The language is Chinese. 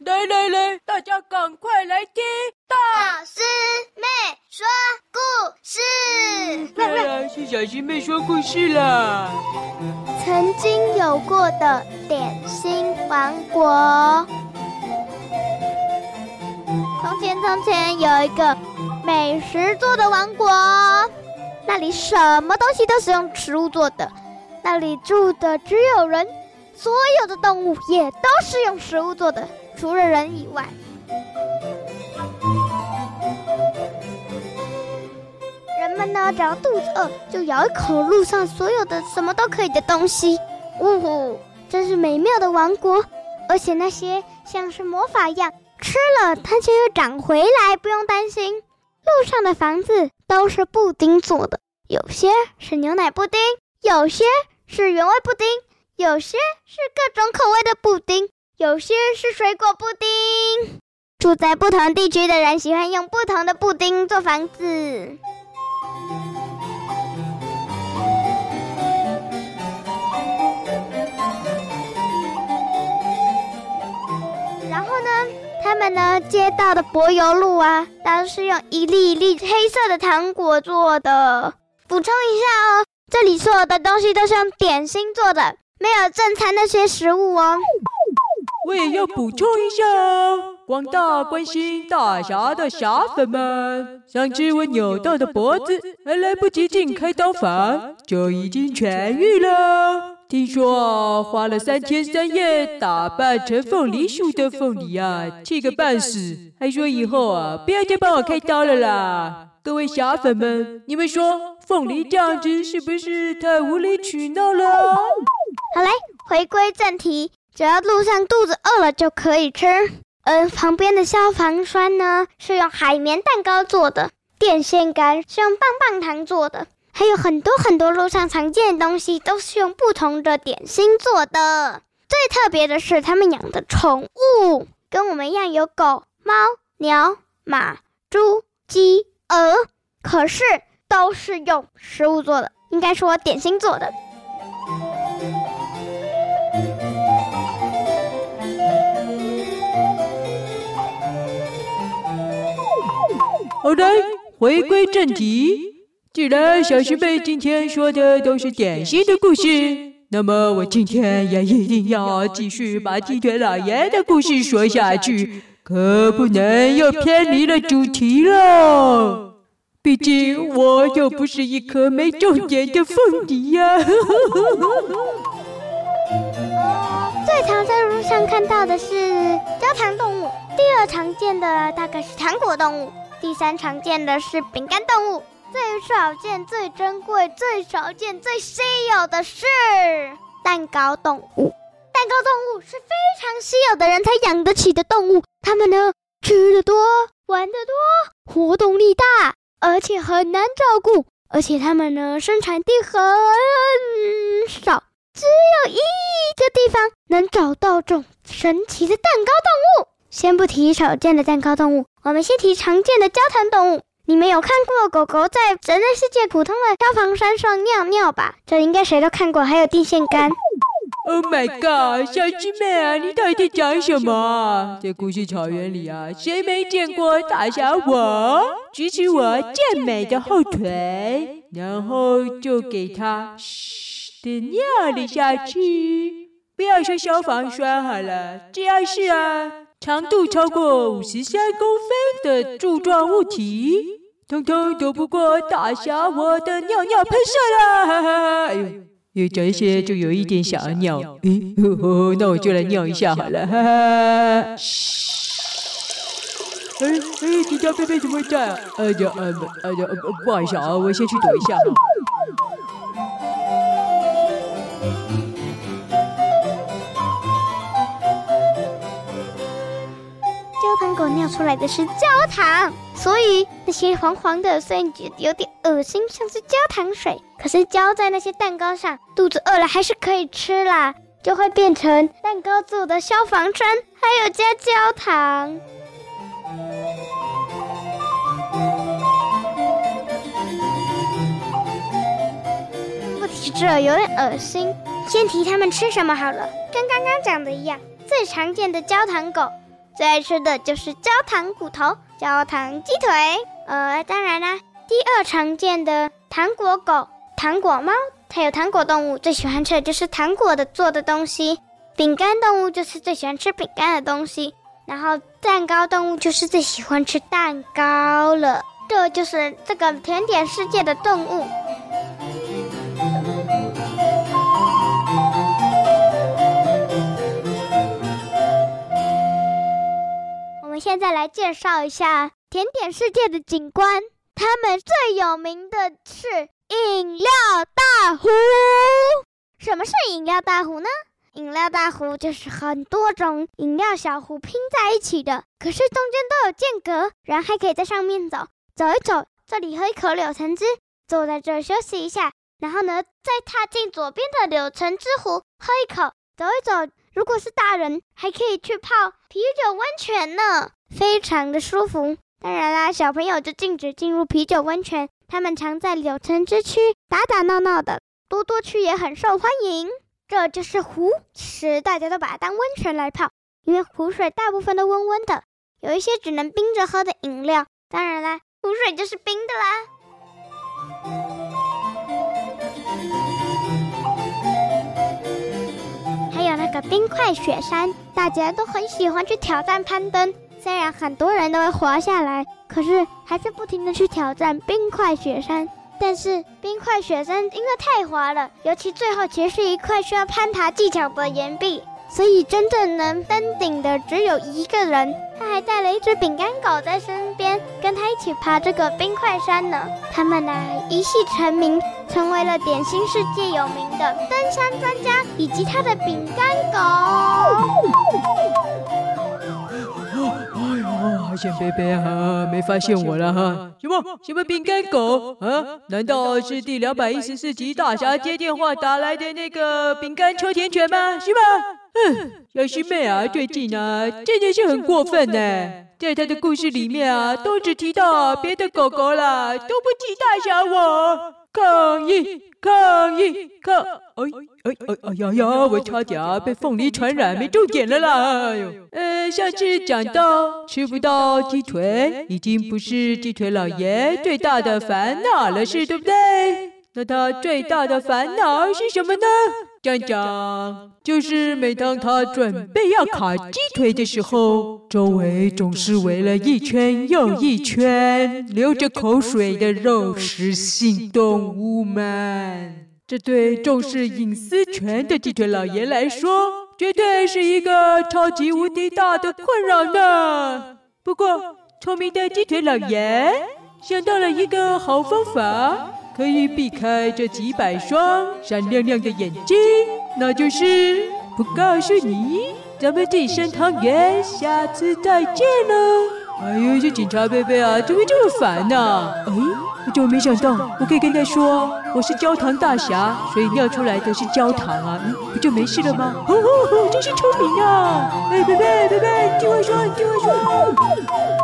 来来来，大家赶快来听大师妹说故事。当然是小师妹说故事啦。曾经有过的点心王国。从前从前有一个美食做的王国，那里什么东西都是用食物做的，那里住的只有人，所有的动物也都是用食物做的。除了人以外，人们呢，只要肚子饿，就咬一口路上所有的什么都可以的东西。呜呼，真是美妙的王国！而且那些像是魔法一样，吃了它就又长回来，不用担心。路上的房子都是布丁做的，有些是牛奶布丁，有些是原味布丁，有些是各种口味的布丁。有些是水果布丁，住在不同地区的人喜欢用不同的布丁做房子。然后呢，他们呢，街道的柏油路啊，都是用一粒一粒黑色的糖果做的。补充一下哦，这里所有的东西都是用点心做的，没有正餐那些食物哦。我也要补充一下哦，广大关心大侠的侠粉们，上次我扭到的脖子还来不及进开刀房，就已经痊愈了。听说花了三天三夜打扮成凤梨树的凤梨啊，气个半死，还说以后啊不要再帮我开刀了啦。各位侠粉们，你们说凤梨这样子是不是太无理取闹了？好嘞，回归正题。只要路上肚子饿了就可以吃。而旁边的消防栓呢，是用海绵蛋糕做的；电线杆是用棒棒糖做的，还有很多很多路上常见的东西都是用不同的点心做的。最特别的是，他们养的宠物跟我们一样，有狗、猫、鸟、马、猪、鸡、鹅，可是都是用食物做的，应该说点心做的。好的，回归正题。既然小师妹今天说的都是点心的故事，那么我今天也一定要继续把鸡腿老爷的故事说下去，可不能又偏离了主题了。毕竟我又不是一颗没重点的凤梨呀。最 常在路上看到的是焦糖动物，第二常见的大概是糖果动物。第三常见的是饼干动物，最少见、最珍贵、最少见、最稀有的是蛋糕动物。蛋糕动物是非常稀有的人才养得起的动物，它们呢，吃的多，玩的多，活动力大，而且很难照顾，而且它们呢，生产地很少，只有一个地方能找到种神奇的蛋糕动物。先不提少见的蛋糕动物，我们先提常见的焦糖动物。你们有看过狗狗在人类世界普通的消防栓上尿尿吧？这应该谁都看过。还有电线杆。Oh my god，小鸡妹啊，你到底在讲什么？在故事草原里啊，谁没见过大侠我举起我健美的后腿，然后就给它嘘的尿了下去？不要说消防栓好了，只要是啊。长度超过五十三公分的柱状物体，通通躲不过大侠我的尿尿喷射啦！哈哈，哎呦，有这些就有一点想要尿，嗯，呵呵，那我就来尿一下好了，哈哈。嘘，哎哎，你家贝贝怎么在啊？哎呀，哎呀，哎呀，不好意思啊，我先去躲一下。狗尿出来的是焦糖，所以那些黄黄的，虽然觉得有点恶心，像是焦糖水，可是浇在那些蛋糕上，肚子饿了还是可以吃啦，就会变成蛋糕做的消防栓，还有加焦糖。不提这有点恶心，先提他们吃什么好了，跟刚刚讲的一样，最常见的焦糖狗。最爱吃的就是焦糖骨头、焦糖鸡腿。呃，当然啦，第二常见的糖果狗、糖果猫，还有糖果动物，最喜欢吃的就是糖果的做的东西。饼干动物就是最喜欢吃饼干的东西，然后蛋糕动物就是最喜欢吃蛋糕了。这就是这个甜点世界的动物。现在来介绍一下甜点世界的景观。他们最有名的是饮料大湖。什么是饮料大湖呢？饮料大湖就是很多种饮料小湖拼在一起的，可是中间都有间隔，人还可以在上面走走一走。这里喝一口柳橙汁，坐在这休息一下，然后呢，再踏进左边的柳橙汁湖喝一口，走一走。如果是大人，还可以去泡啤酒温泉呢，非常的舒服。当然啦，小朋友就禁止进入啤酒温泉，他们常在柳城之区打打闹闹的。多多区也很受欢迎。这就是湖，其实大家都把它当温泉来泡，因为湖水大部分都温温的，有一些只能冰着喝的饮料。当然啦，湖水就是冰的啦。个冰块雪山，大家都很喜欢去挑战攀登。虽然很多人都会滑下来，可是还是不停的去挑战冰块雪山。但是冰块雪山因为太滑了，尤其最后其实是一块需要攀爬技巧的岩壁。所以真正能登顶的只有一个人，他还带了一只饼干狗在身边，跟他一起爬这个冰块山呢。他们呢一夕成名，成为了点心世界有名的登山专家以及他的饼干狗。哎呦，好险贝贝啊，没发现我了哈？什么什么饼干狗啊？难道是第两百一十四集大侠接电话打来的那个饼干秋田犬吗？是吗？嗯，小师妹啊，最近啊，真的是很过分呢。在他的故事里面啊，都只提到别的狗狗了，都不提大侠我。抗议！抗议！抗！哎哎哎哎呀呀！我差点被凤梨传染，没重点了啦。哎呦，呃，上次讲到吃不到鸡腿，已经不是鸡腿老爷最大的烦恼了，是对不对？那他最大的烦恼是什么呢？讲讲，就是每当他准备要烤鸡腿的时候，周围总是围了一圈又一圈流着口水的肉食性动物们。这对重视隐私权的鸡腿老爷来说，绝对是一个超级无敌大的困扰呢。不过，聪明的鸡腿老爷想到了一个好方法。可以避开这几百双闪亮亮的眼睛，那就是不告诉你。咱们地生汤圆，下次再见喽。哎呦，这警察贝贝啊，怎么这么烦呢、啊？哎，我怎么没想到，我可以跟他说我是焦糖大侠，所以尿出来的是焦糖啊，嗯，不就没事了吗？哦哦哦，真是聪明啊！哎，贝贝贝贝，听我说，听我说。